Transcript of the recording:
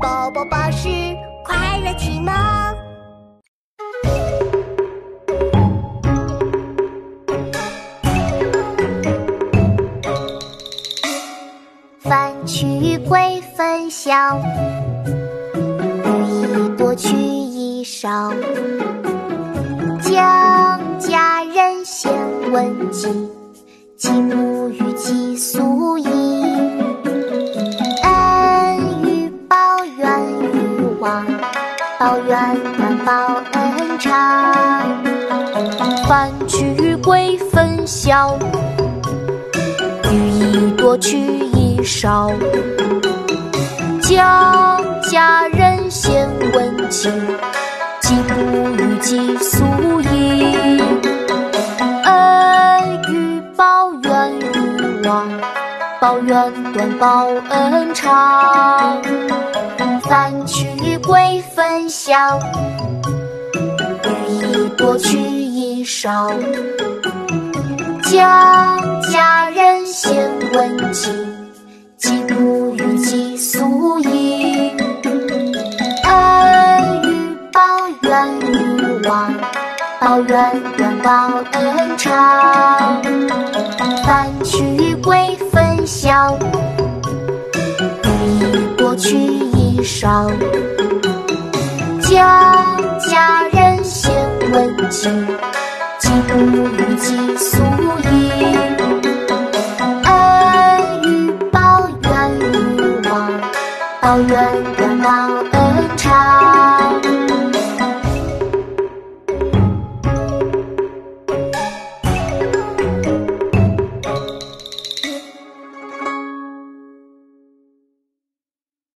宝宝巴士快乐启蒙。番曲桂分晓，欲一多取衣少。将家人先问计，计母与计苏报怨短报恩长。番曲桂分晓，欲一多取一少。将家人先问计，计母与计苏衣。恩与报怨与忘，报怨短报恩长。番曲桂分晓，欲一多取一少。将家人先问计，计母与计苏衣。恩与报怨与忘，报怨短报恩长。番曲桂分晓，欲一多取一少。问计，计母与计苏衣。恩与报怨与忘，报怨短报恩长。